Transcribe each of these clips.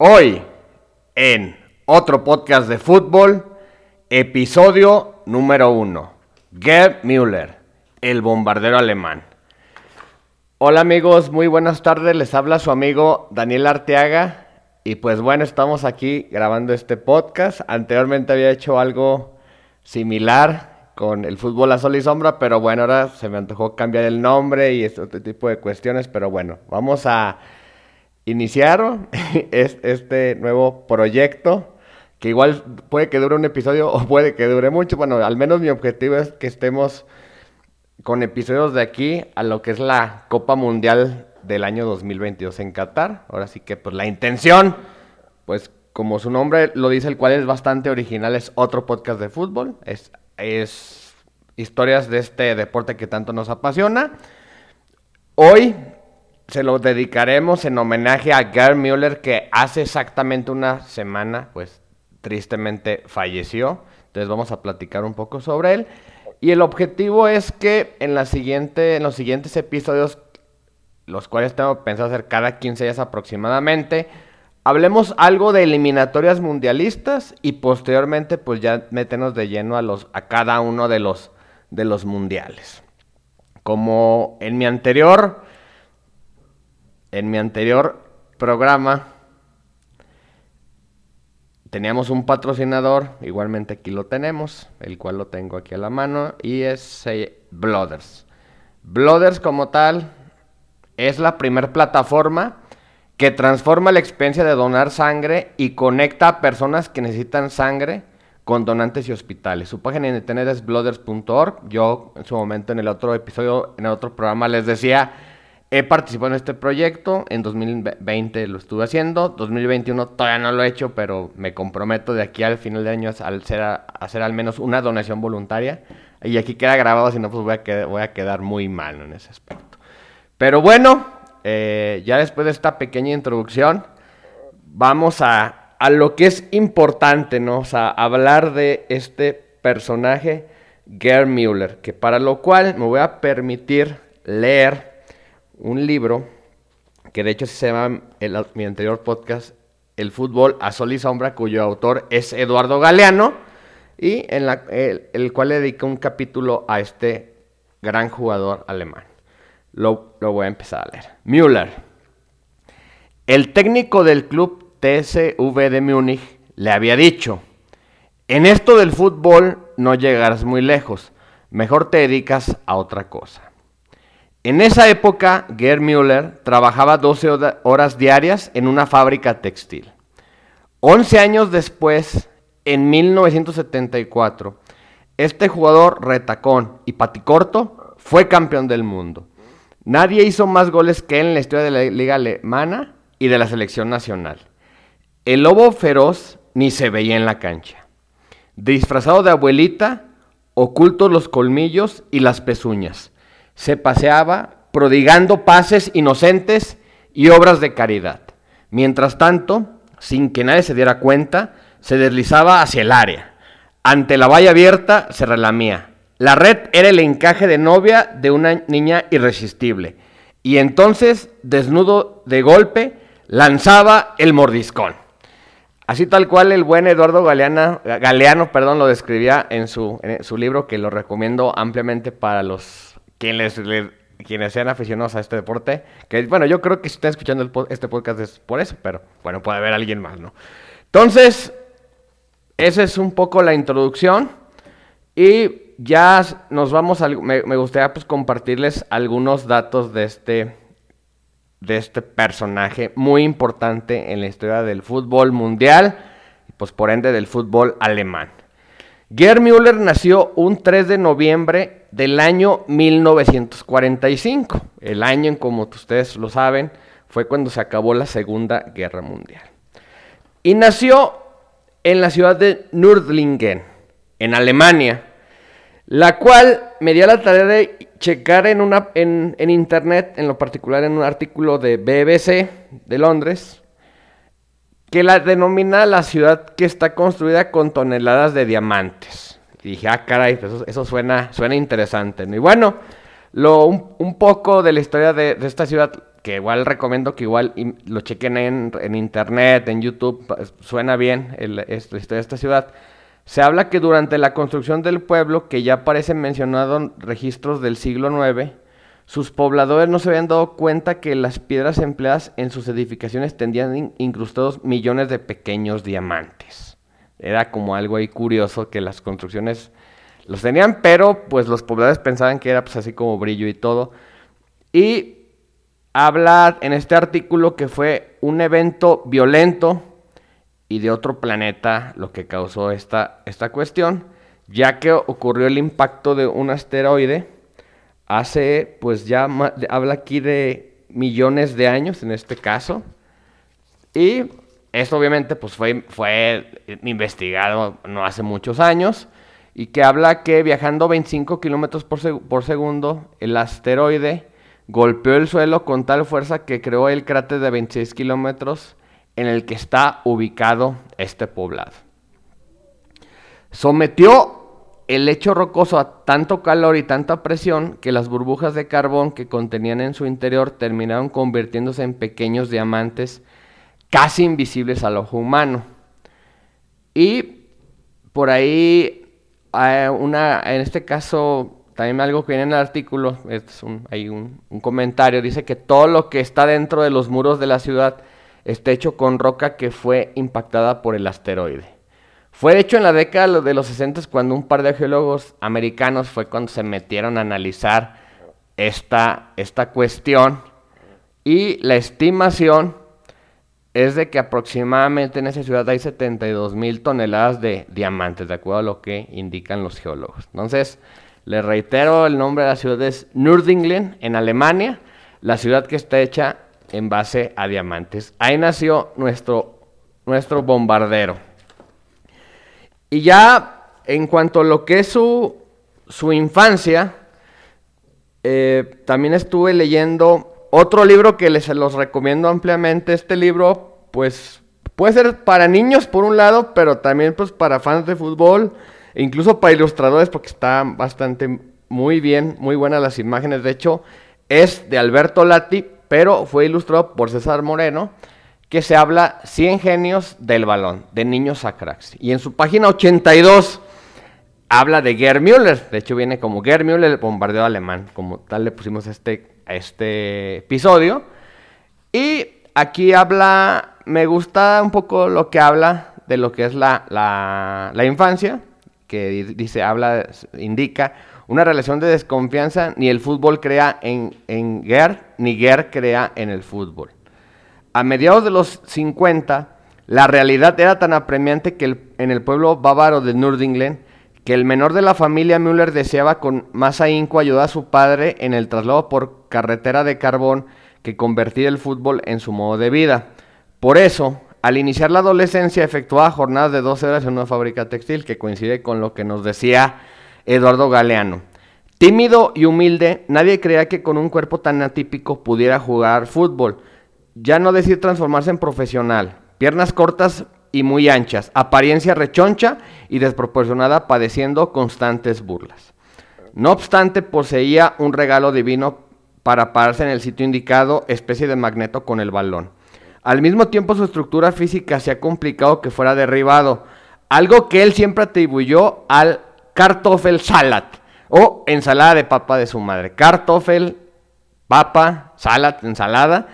Hoy, en otro podcast de fútbol, episodio número uno. Gerd Müller, el bombardero alemán. Hola amigos, muy buenas tardes. Les habla su amigo Daniel Arteaga. Y pues bueno, estamos aquí grabando este podcast. Anteriormente había hecho algo similar con el fútbol a sol y sombra, pero bueno, ahora se me antojó cambiar el nombre y este tipo de cuestiones. Pero bueno, vamos a iniciaron este nuevo proyecto, que igual puede que dure un episodio o puede que dure mucho. Bueno, al menos mi objetivo es que estemos con episodios de aquí a lo que es la Copa Mundial del año 2022 en Qatar. Ahora sí que pues la intención, pues como su nombre lo dice, el cual es bastante original, es otro podcast de fútbol, es, es historias de este deporte que tanto nos apasiona. Hoy se lo dedicaremos en homenaje a Gerd Müller, que hace exactamente una semana, pues tristemente falleció. Entonces vamos a platicar un poco sobre él. Y el objetivo es que en, la siguiente, en los siguientes episodios, los cuales tengo pensado hacer cada 15 días aproximadamente, hablemos algo de eliminatorias mundialistas y posteriormente pues ya meternos de lleno a, los, a cada uno de los, de los mundiales. Como en mi anterior en mi anterior programa teníamos un patrocinador, igualmente aquí lo tenemos, el cual lo tengo aquí a la mano, y es eh, Blooders. Blooders como tal es la primera plataforma que transforma la experiencia de donar sangre y conecta a personas que necesitan sangre con donantes y hospitales. Su página de internet es blooders.org. Yo en su momento en el otro episodio, en el otro programa les decía He participado en este proyecto, en 2020 lo estuve haciendo, 2021 todavía no lo he hecho, pero me comprometo de aquí al final de año a hacer al menos una donación voluntaria. Y aquí queda grabado, si no, pues voy a, voy a quedar muy mal en ese aspecto. Pero bueno, eh, ya después de esta pequeña introducción, vamos a, a lo que es importante, ¿no? O sea, hablar de este personaje, Gerd Müller, que para lo cual me voy a permitir leer un libro que de hecho se llama mi anterior podcast El fútbol a sol y sombra, cuyo autor es Eduardo Galeano, y en la, el, cual le dedica un capítulo a este gran jugador alemán. Lo, lo voy a empezar a leer. Müller. El técnico del club TSV de Múnich le había dicho, en esto del fútbol no llegarás muy lejos, mejor te dedicas a otra cosa. En esa época, Gerd Müller trabajaba 12 horas diarias en una fábrica textil. 11 años después, en 1974, este jugador retacón y paticorto fue campeón del mundo. Nadie hizo más goles que él en la historia de la liga alemana y de la selección nacional. El lobo feroz ni se veía en la cancha. Disfrazado de abuelita, ocultos los colmillos y las pezuñas se paseaba prodigando pases inocentes y obras de caridad. Mientras tanto, sin que nadie se diera cuenta, se deslizaba hacia el área. Ante la valla abierta se relamía. La red era el encaje de novia de una niña irresistible. Y entonces, desnudo de golpe, lanzaba el mordiscón. Así tal cual el buen Eduardo Galeana, Galeano perdón, lo describía en su, en su libro, que lo recomiendo ampliamente para los quienes, quienes sean aficionados a este deporte, que bueno, yo creo que si están escuchando este podcast es por eso, pero bueno, puede haber alguien más, ¿no? Entonces, esa es un poco la introducción y ya nos vamos a, me, gustaría pues compartirles algunos datos de este, de este personaje muy importante en la historia del fútbol mundial y pues por ende del fútbol alemán. Gerd Müller nació un 3 de noviembre del año 1945. El año, en como ustedes lo saben, fue cuando se acabó la Segunda Guerra Mundial. Y nació en la ciudad de Nördlingen, en Alemania, la cual me dio la tarea de checar en, una, en internet, en lo particular en un artículo de BBC de Londres, que la denomina la ciudad que está construida con toneladas de diamantes. Y dije, ah, caray, pues eso, suena, suena interesante. Y bueno, lo, un, poco de la historia de, esta ciudad que igual recomiendo que igual lo chequen en, internet, en YouTube, suena bien la historia de esta ciudad. Se habla que durante la construcción del pueblo, que ya aparecen mencionados registros del siglo IX, sus pobladores no se habían dado cuenta que las piedras empleadas en sus edificaciones tendían incrustados millones de pequeños diamantes. Era como algo ahí curioso que las construcciones los tenían, pero pues los pobladores pensaban que era pues así como brillo y todo. Y habla en este artículo que fue un evento violento y de otro planeta lo que causó esta, esta cuestión, ya que ocurrió el impacto de un asteroide hace, pues ya habla aquí de millones de años en este caso, y esto obviamente pues fue, fue investigado no hace muchos años, y que habla que viajando 25 kilómetros por, por segundo, el asteroide golpeó el suelo con tal fuerza que creó el cráter de 26 kilómetros en el que está ubicado este poblado. Sometió el lecho rocoso a tanto calor y tanta presión que las burbujas de carbón que contenían en su interior terminaron convirtiéndose en pequeños diamantes casi invisibles al ojo humano. Y por ahí una, en este caso, también algo que viene en el artículo, es hay un, comentario, dice que todo lo que está dentro de los muros de la ciudad está hecho con roca que fue impactada por el asteroide. Fue hecho en la década de los 60 cuando un par de geólogos americanos fue cuando se metieron a analizar esta, esta cuestión y la estimación es de que aproximadamente en esa ciudad hay 72 mil toneladas de diamantes, de acuerdo a lo que indican los geólogos. Entonces, les reitero, el nombre de la ciudad es Nürdingen, en Alemania, la ciudad que está hecha en base a diamantes. Ahí nació nuestro, nuestro bombardero. Y ya en cuanto a lo que es su, su infancia, eh, también estuve leyendo otro libro que les los recomiendo ampliamente. Este libro pues puede ser para niños por un lado, pero también pues para fans de fútbol, e incluso para ilustradores porque está bastante muy bien, muy buenas las imágenes. De hecho, es de Alberto Lati, pero fue ilustrado por César Moreno, que se habla 100 genios del balón, de niños a cracks. Y en su página 82 habla de Gerd Müller, de hecho viene como Gerd Müller, el bombardeo alemán, como tal le pusimos este, a este episodio. Y aquí habla me gusta un poco lo que habla de lo que es la, la, infancia, que dice, habla, indica una relación de desconfianza, ni el fútbol crea en, en Ger, ni Ger crea en el fútbol. A mediados de los 50, la realidad era tan apremiante que en el pueblo bávaro de Nürdingen, que el menor de la familia Müller deseaba con más ahínco ayudar a su padre en el traslado por carretera de carbón que convertir el fútbol en su modo de vida. Por eso, al iniciar la adolescencia efectuaba jornadas de 12 horas en una fábrica textil, que coincide con lo que nos decía Eduardo Galeano. Tímido y humilde, nadie creía que con un cuerpo tan atípico pudiera jugar fútbol. Ya no decir transformarse en profesional. Piernas cortas y muy anchas, apariencia rechoncha y desproporcionada, padeciendo constantes burlas. No obstante, poseía un regalo divino para pararse en el sitio indicado, especie de magneto con el balón. Al mismo tiempo su estructura física se ha complicado que fuera derribado, algo que él siempre atribuyó al Kartoffelsalat o ensalada de papa de su madre. Kartoffel, papa, salat, ensalada.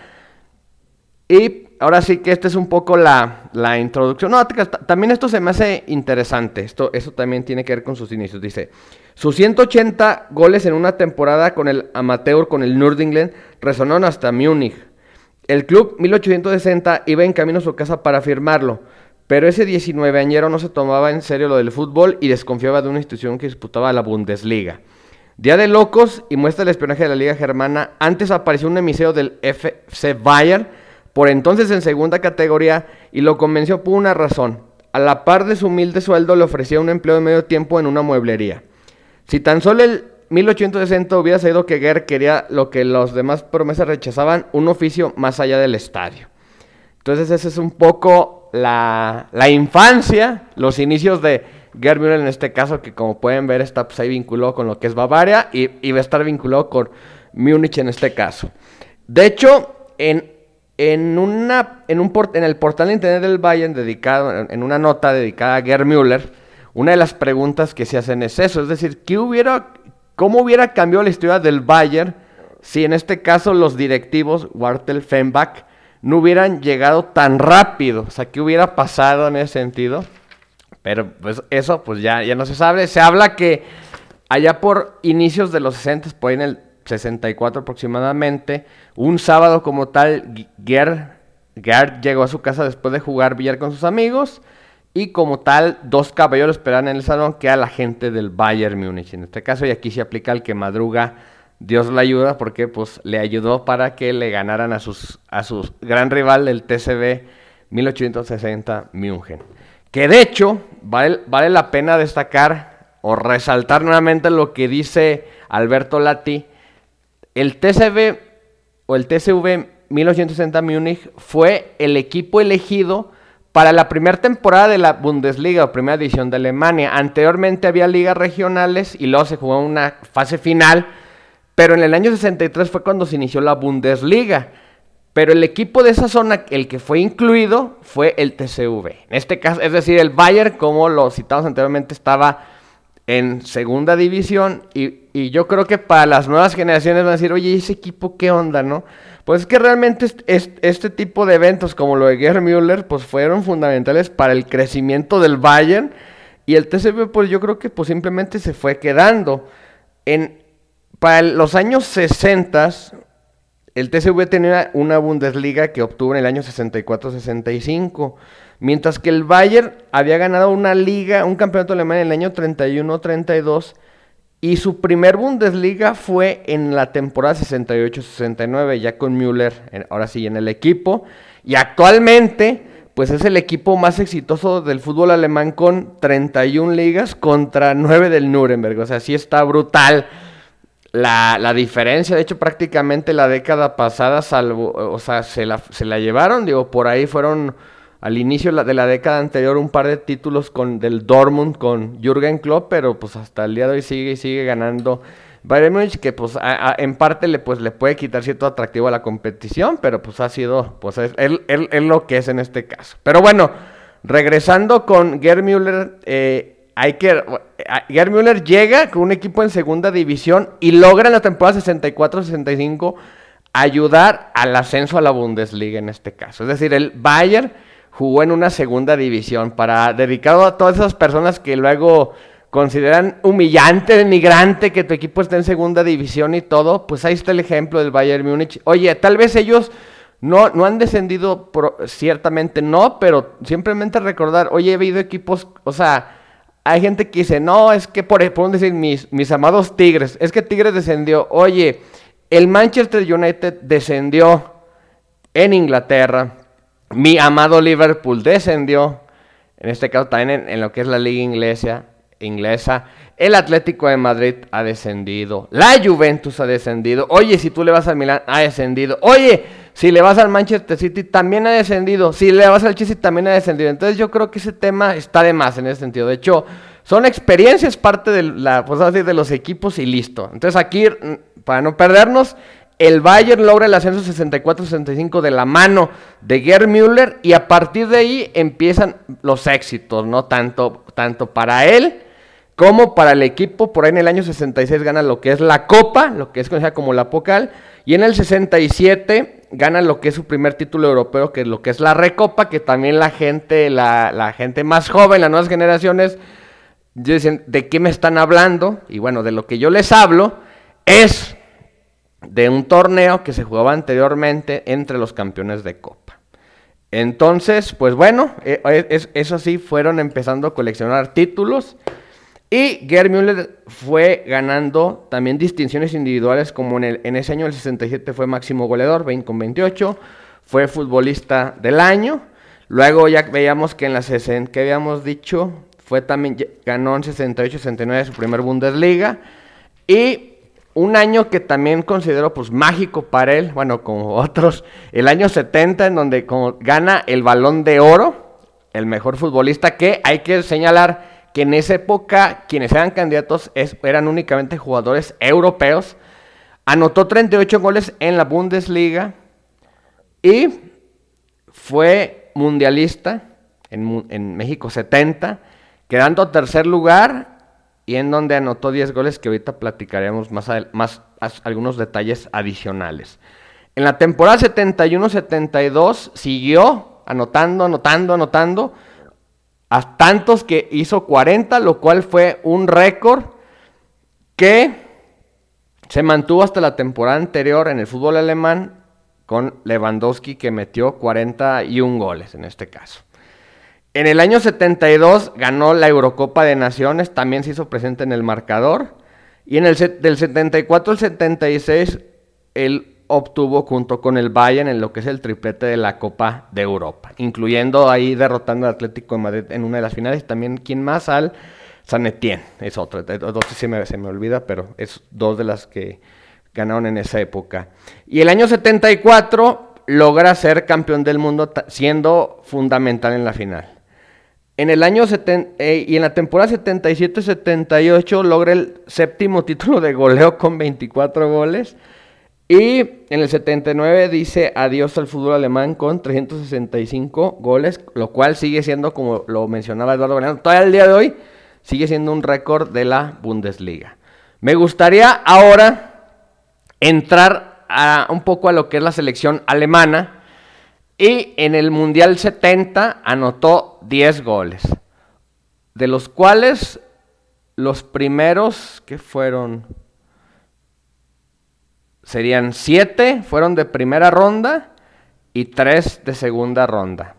Y ahora sí que esta es un poco la, introducción. No, también esto se me hace interesante. Esto, eso también tiene que ver con sus inicios. Dice, sus 180 goles en una temporada con el amateur, con el Nürdingen, resonaron hasta Múnich. El club 1860 iba en camino a su casa para firmarlo, pero ese 19-añero no se tomaba en serio lo del fútbol y desconfiaba de una institución que disputaba la Bundesliga. Día de locos y muestra el espionaje de la Liga Germana. Antes apareció un emiseo del FC Bayern, por entonces en segunda categoría, y lo convenció por una razón. A la par de su humilde sueldo le ofrecía un empleo de medio tiempo en una mueblería. Si tan solo el 1860 hubiera sabido que Guerre quería lo que los demás promesas rechazaban, un oficio más allá del estadio. Entonces esa es un poco la, infancia, los inicios de Gerd Müller en este caso, que como pueden ver está pues, ahí vinculado con lo que es Bavaria y, va a estar vinculado con Múnich en este caso. De hecho, en, en, una, en, un en el portal de internet del Bayern, dedicado, en una nota dedicada a Gerd Müller, una de las preguntas que se hacen es eso, es decir, ¿qué hubiera, ¿cómo hubiera cambiado la historia del Bayern si en este caso los directivos, Wartel, Fenbach, no hubieran llegado tan rápido? O sea, ¿qué hubiera pasado en ese sentido? Pero pues eso pues ya, ya no se sabe. Se habla que allá por inicios de los 60, por ahí en el 64 aproximadamente, un sábado como tal, Gerd, llegó a su casa después de jugar billar con sus amigos y como tal, dos caballeros esperaban en el salón que era la gente del Bayern Múnich. En este caso, y aquí se aplica el que madruga, Dios le ayuda, porque pues le ayudó para que le ganaran a a su gran rival del TCB 1860 München. Que de hecho, vale, vale la pena destacar o resaltar nuevamente lo que dice Alberto Lati. El TCB o el TCV 1860 Múnich fue el equipo elegido para la primera temporada de la Bundesliga o primera división de Alemania. Anteriormente había ligas regionales y luego se jugó una fase final, pero en el año 63 fue cuando se inició la Bundesliga. Pero el equipo de esa zona, el que fue incluido, fue el TCV. En este caso, es decir, el Bayern, como lo citamos anteriormente, estaba en segunda división. Y, y yo creo que para las nuevas generaciones van a decir, oye, ¿ese equipo qué onda, no? Pues es que realmente este, tipo de eventos como lo de Gerd Müller pues fueron fundamentales para el crecimiento del Bayern y el TCB pues yo creo que pues simplemente se fue quedando. En, para los años 60 el TCV tenía una Bundesliga que obtuvo en el año 64-65, mientras que el Bayern había ganado una liga, un campeonato alemán en el año 31-32 y su primer Bundesliga fue en la temporada 68-69, ya con Müller, ahora sí, en el equipo. Y actualmente, pues es el equipo más exitoso del fútbol alemán con 31 ligas contra 9 del Nuremberg. O sea, sí está brutal la, la diferencia. De hecho, prácticamente la década pasada, salvo, o sea, se la, se la llevaron. Digo, por ahí fueron al inicio de la década anterior un par de títulos con del Dortmund con Jürgen Klopp, pero pues hasta el día de hoy sigue y sigue ganando Bayern Munich, que pues en parte le pues le puede quitar cierto atractivo a la competición, pero pues ha sido pues es, lo que es en este caso. Pero bueno, regresando con Gerd Müller, eh, hay que Gerd Müller llega con un equipo en segunda división y logra en la temporada 64-65 ayudar al ascenso a la Bundesliga en este caso. Es decir, el Bayern jugó en una segunda división, para dedicado a todas esas personas que luego consideran humillante, denigrante que tu equipo esté en segunda división y todo, pues ahí está el ejemplo del Bayern Múnich. Oye, tal vez ellos no, no han descendido, ciertamente no, pero simplemente recordar, oye, he habido equipos, o sea, hay gente que dice, no, es que por, por decir mis, mis amados Tigres, es que Tigres descendió, oye, el Manchester United descendió en Inglaterra, mi amado Liverpool descendió, en este caso también en, lo que es la liga inglesa, inglesa. El Atlético de Madrid ha descendido. La Juventus ha descendido. Oye, si tú le vas al Milan, ha descendido. Oye, si le vas al Manchester City, también ha descendido. Si le vas al Chelsea, también ha descendido. Entonces yo creo que ese tema está de más en ese sentido. De hecho, son experiencias parte de, la, pues, de los equipos y listo. Entonces aquí, mm, para no perdernos, el Bayern logra el ascenso 64-65 de la mano de Gerd Müller y a partir de ahí empiezan los éxitos, ¿no? Tanto, tanto para él como para el equipo. Por ahí en el año 66 gana lo que es la Copa, lo que es conocida como la Pocal. Y en el 67 gana lo que es su primer título europeo, que es lo que es la Recopa, que también la gente, la, la gente más joven, las nuevas generaciones, dicen, ¿de qué me están hablando? Y bueno, de lo que yo les hablo es de un torneo que se jugaba anteriormente entre los campeones de Copa. Entonces, pues bueno, eh, eh, eso sí, fueron empezando a coleccionar títulos. Y Gerd Müller fue ganando también distinciones individuales, como en, el, en ese año, el 67, fue máximo goleador, 20 con 28. Fue futbolista del año. Luego ya veíamos que en la 60, que habíamos dicho, fue también, ganó en 68-69 su primer Bundesliga. Y un año que también considero pues mágico para él, bueno, como otros, el año 70 en donde gana el balón de oro, el mejor futbolista que hay que señalar que en esa época quienes eran candidatos eran únicamente jugadores europeos, anotó 38 goles en la Bundesliga, Y fue mundialista en, México 70, quedando tercer lugar y en donde anotó 10 goles que ahorita platicaremos más, algunos detalles adicionales. En la temporada 71-72 siguió anotando, anotando, anotando, a tantos que hizo 40, lo cual fue un récord que se mantuvo hasta la temporada anterior en el fútbol alemán con Lewandowski que metió 41 goles en este caso. En el año 72 ganó la Eurocopa de Naciones, también se hizo presente en el marcador. Y en el del 74 al 76 él obtuvo junto con el Bayern en lo que es el triplete de la Copa de Europa, incluyendo ahí derrotando al Atlético de Madrid en una de las finales. También, ¿quién más? Al San Etienne, es otro. Dos se me, se me olvida, pero es dos de las que ganaron en esa época. Y el año 74 logra ser campeón del mundo siendo fundamental en la final. En el año eh, y en la temporada 77-78 logra el séptimo título de goleo con 24 goles. Y en el 79 dice adiós al fútbol alemán con 365 goles, lo cual sigue siendo, como lo mencionaba Eduardo Galeano, todavía el día de hoy sigue siendo un récord de la Bundesliga. Me gustaría ahora entrar a, un poco a lo que es la selección alemana. Y en el Mundial 70 anotó 10 goles. De los cuales los primeros, que fueron? Serían 7 fueron de primera ronda y 3 de segunda ronda.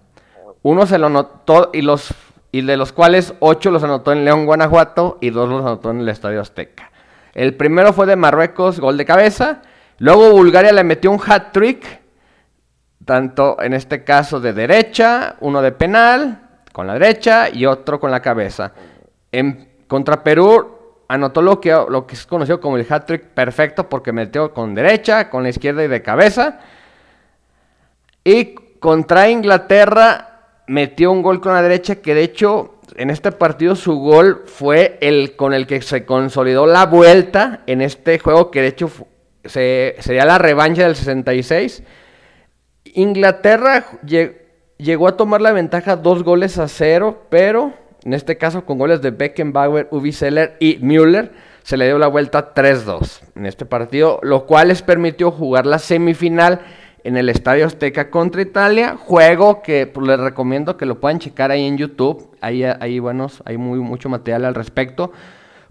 Uno se lo anotó y los y de los cuales 8 los anotó en León, Guanajuato y 2 los anotó en el Estadio Azteca. El primero fue de Marruecos, gol de cabeza. Luego Bulgaria le metió un hat trick, tanto en este caso de derecha, uno de penal con la derecha y otro con la cabeza. En, contra Perú anotó lo que, lo que es conocido como el hat trick perfecto porque metió con derecha, con la izquierda y de cabeza. Y contra Inglaterra metió un gol con la derecha que de hecho en este partido su gol fue el con el que se consolidó la vuelta en este juego que de hecho sería la revancha del 66. Inglaterra llegó a tomar la ventaja dos goles a cero, pero en este caso con goles de Beckenbauer, Ubi Seller y Müller se le dio la vuelta 3-2 en este partido, lo cual les permitió jugar la semifinal en el Estadio Azteca contra Italia. Juego que pues, les recomiendo que lo puedan checar ahí en YouTube. Ahí, ahí buenos, hay muy, mucho material al respecto.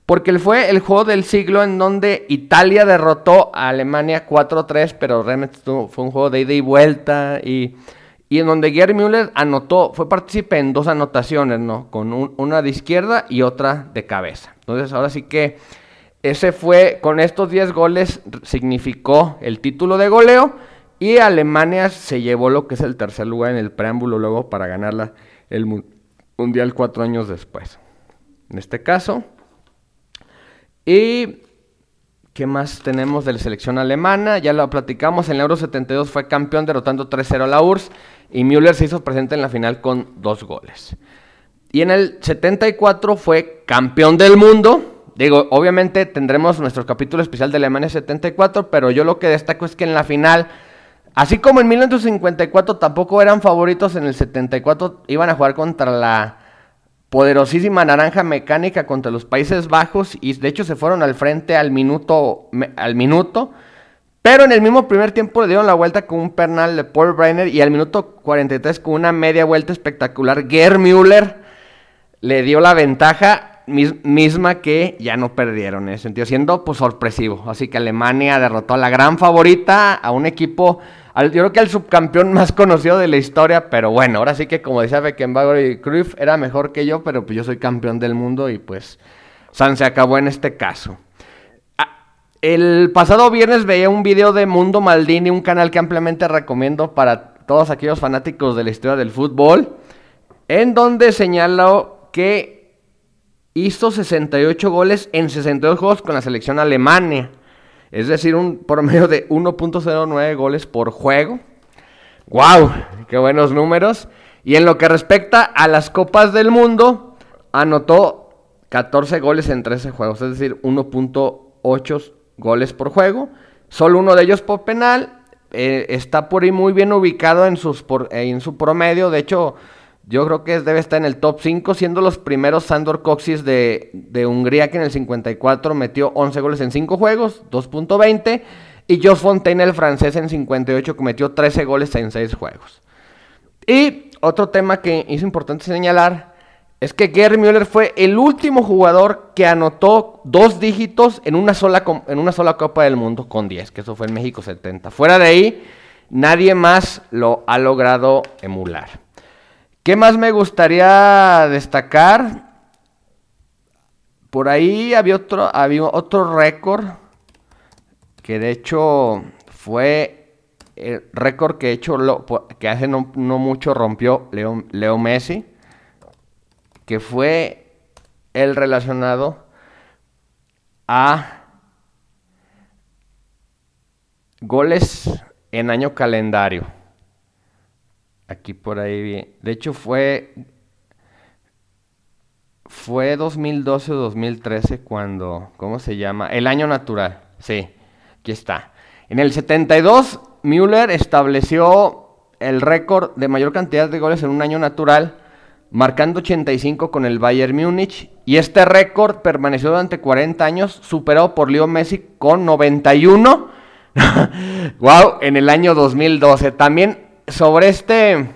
Porque fue el juego del siglo en donde Italia derrotó a Alemania 4-3, pero realmente fue un juego de ida y vuelta. Y, en donde Gerd Müller anotó, fue partícipe en dos anotaciones, ¿no? Con una de izquierda y otra de cabeza. Entonces, ahora sí que ese fue, con estos 10 goles, significó el título de goleo. Y Alemania se llevó lo que es el tercer lugar en el preámbulo luego para ganar el Mundial cuatro años después. En este caso. Y ¿Qué más tenemos de la selección alemana? Ya lo platicamos, en el Euro 72 fue campeón derrotando 3-0 a la URSS y Müller se hizo presente en la final con dos goles. Y en el 74 fue campeón del mundo. Digo, obviamente tendremos nuestro capítulo especial de Alemania 74, pero yo lo que destaco es que en la final Así como en 1954 tampoco eran favoritos, en el 74 iban a jugar contra la poderosísima naranja mecánica contra los Países Bajos y de hecho se fueron al frente al minuto, al minuto. Pero en el mismo primer tiempo le dieron la vuelta con un pernal de Paul Breiner y al minuto 43 con una media vuelta espectacular. Gerd Müller le dio la ventaja misma que ya no perdieron en ese sentido, siendo pues sorpresivo. Así que Alemania derrotó a la gran favorita, a un equipo yo creo que el subcampeón más conocido de la historia, pero bueno, ahora sí que como decía Beckenbauer y Cruyff, era mejor que yo, pero pues yo soy campeón del mundo y pues San se acabó en este caso. Ah, el pasado viernes veía un video de Mundo Maldini, un canal que ampliamente recomiendo para todos aquellos fanáticos de la historia del fútbol, en donde señaló que hizo 68 goles en 62 juegos con la selección alemana. Es decir, un promedio de 1.09 goles por juego. ¡Wow! ¡Qué buenos números! Y en lo que respecta a las Copas del Mundo, anotó 14 goles en 13 juegos, es decir, 1.8 goles por juego. Solo uno de ellos por penal. eh, está por ahí muy bien ubicado en, sus en su promedio. De hecho, yo creo que debe estar en el top 5, siendo los primeros Sandor Coxis de, Hungría, que en el 54 metió 11 goles en 5 juegos, 2.20. Y Jos Fontaine, el francés, en 58, que metió 13 goles en 6 juegos. Y otro tema que es importante señalar es que Gary Müller fue el último jugador que anotó dos dígitos en una sola, en una sola Copa del Mundo con 10, que eso fue en México 70. Fuera de ahí, nadie más lo ha logrado emular. ¿Qué más me gustaría destacar? Por ahí había otro, había otro récord que de hecho fue el récord que, hecho que hace no, mucho rompió Leo Messi que fue el relacionado a goles en año calendario. Aquí por ahí bien. De hecho fue fue 2012 o 2013 cuando ¿cómo se llama? El año natural. Sí, aquí está. En el 72 Müller estableció el récord de mayor cantidad de goles en un año natural marcando 85 con el Bayern Múnich. Y este récord permaneció durante 40 años, superado por Leo Messi con 91. wow, en el año 2012. También sobre este,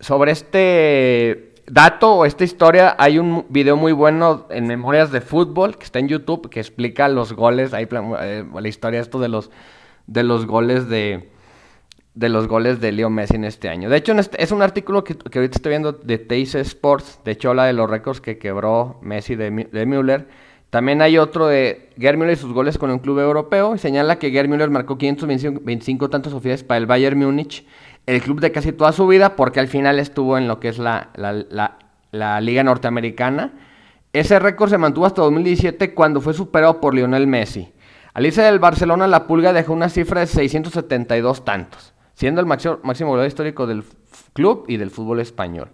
sobre este dato o esta historia hay un video muy bueno en Memorias de Fútbol que está en YouTube que explica los goles, ahí, eh, la historia esto de los, de los goles de de los goles de Leo Messi en este año. De hecho, este, es un artículo que, ahorita estoy viendo de Teis Sports, de hecho habla de los récords que quebró Messi de, de Müller. También hay otro de Gerd Müller y sus goles con un club europeo. Y señala que Gerd Müller marcó 525 tantos oficiales para el Bayern Múnich, el club de casi toda su vida, porque al final estuvo en lo que es la, la Liga Norteamericana. Ese récord se mantuvo hasta 2017 cuando fue superado por Lionel Messi. Al irse del Barcelona, la Pulga dejó una cifra de 672 tantos siendo el máximo, máximo goleador histórico del club y del fútbol español.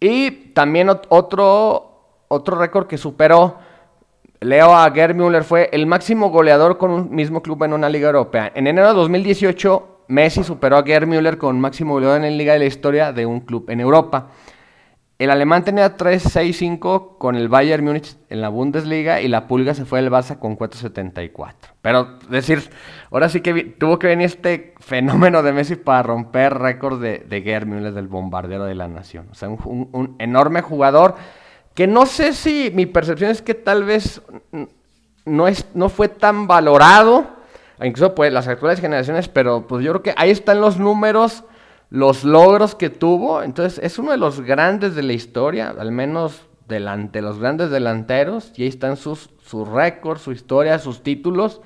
Y también otro, otro récord que superó Leo a Müller fue el máximo goleador con un mismo club en una liga europea. En enero de 2018, Messi superó a Müller con máximo goleador en la liga de la historia de un club en Europa. El alemán tenía 3-6-5 con el Bayern Múnich en la Bundesliga y la Pulga se fue del Barça con 4-74. Pero decir, ahora sí que tuvo que venir este fenómeno de Messi para romper récord de, de Gerd Müller del bombardero de la nación. O sea, un, enorme jugador que no sé si mi percepción es que tal vez no, es, no fue tan valorado, incluso pues las actuales generaciones, pero pues yo creo que ahí están los números los logros que tuvo. Entonces, es uno de los grandes de la historia, al menos delante, los grandes delanteros. Y ahí están sus, sus récords, su historia, sus títulos.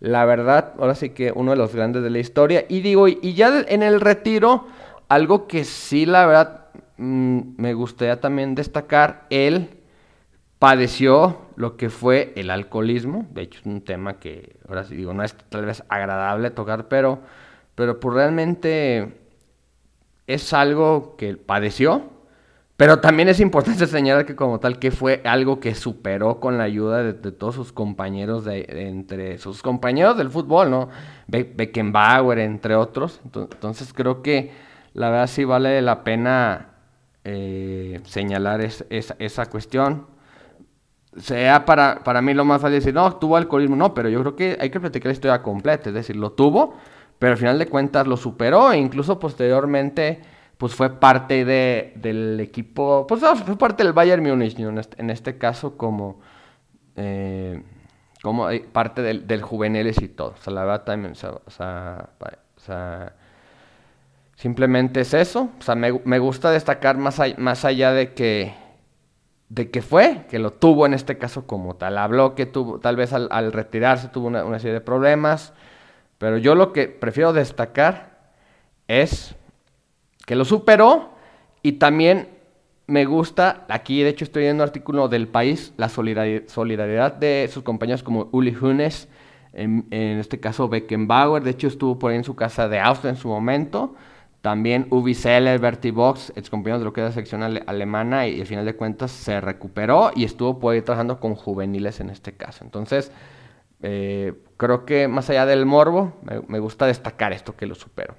La verdad, ahora sí que uno de los grandes de la historia. Y digo, y ya en el retiro, algo que sí, la verdad, mm, me gustaría también destacar, él padeció lo que fue el alcoholismo. De hecho, es un tema que, ahora sí digo, no es tal vez agradable tocar, pero, pero pues realmente es algo que padeció, pero también es importante señalar que como tal que fue algo que superó con la ayuda de, todos sus compañeros, de, entre sus compañeros del fútbol, ¿no? Beckenbauer, entre otros. Entonces creo que la verdad sí vale la pena eh, señalar esa cuestión. Sea para, para mí lo más fácil decir, no, tuvo alcoholismo, no, pero yo creo que hay que platicar la historia completa, es decir, lo tuvo, pero al final de cuentas lo superó e incluso posteriormente pues fue parte de, del equipo, pues fue parte del Bayern Múnich en este, este caso como, eh, como parte del, juveniles y todo. O sea, la verdad también, o sea, simplemente es eso. O sea, me, me gusta destacar más, más allá de que, de que fue, que lo tuvo en este caso como tal. Habló que tuvo, tal vez al, retirarse tuvo una, serie de problemas. Pero yo lo que prefiero destacar es que lo superó y también me gusta, aquí de hecho estoy viendo un artículo del país, la solidaridad de sus compañeros como Uli Hunes, en, este caso Beckenbauer, de hecho estuvo por ahí en su casa de Austria en su momento, también Ubi Seller, Bertie Box, ex compañero de lo que era la sección alemana y, al final de cuentas se recuperó y estuvo por ahí trabajando con juveniles en este caso. Entonces, Eh, creo que más allá del morbo, me, gusta destacar esto que lo supero.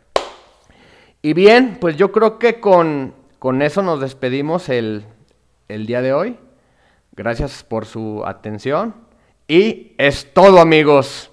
Y bien, pues yo creo que con, con eso nos despedimos el, el día de hoy. Gracias por su atención. Y es todo amigos.